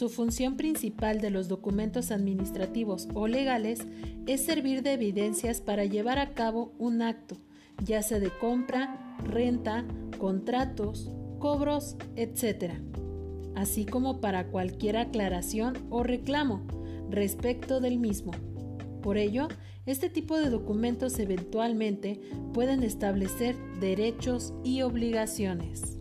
Su función principal de los documentos administrativos o legales es servir de evidencias para llevar a cabo un acto, ya sea de compra, renta, contratos, cobros, etc., así como para cualquier aclaración o reclamo respecto del mismo. Por ello, este tipo de documentos eventualmente pueden establecer derechos y obligaciones.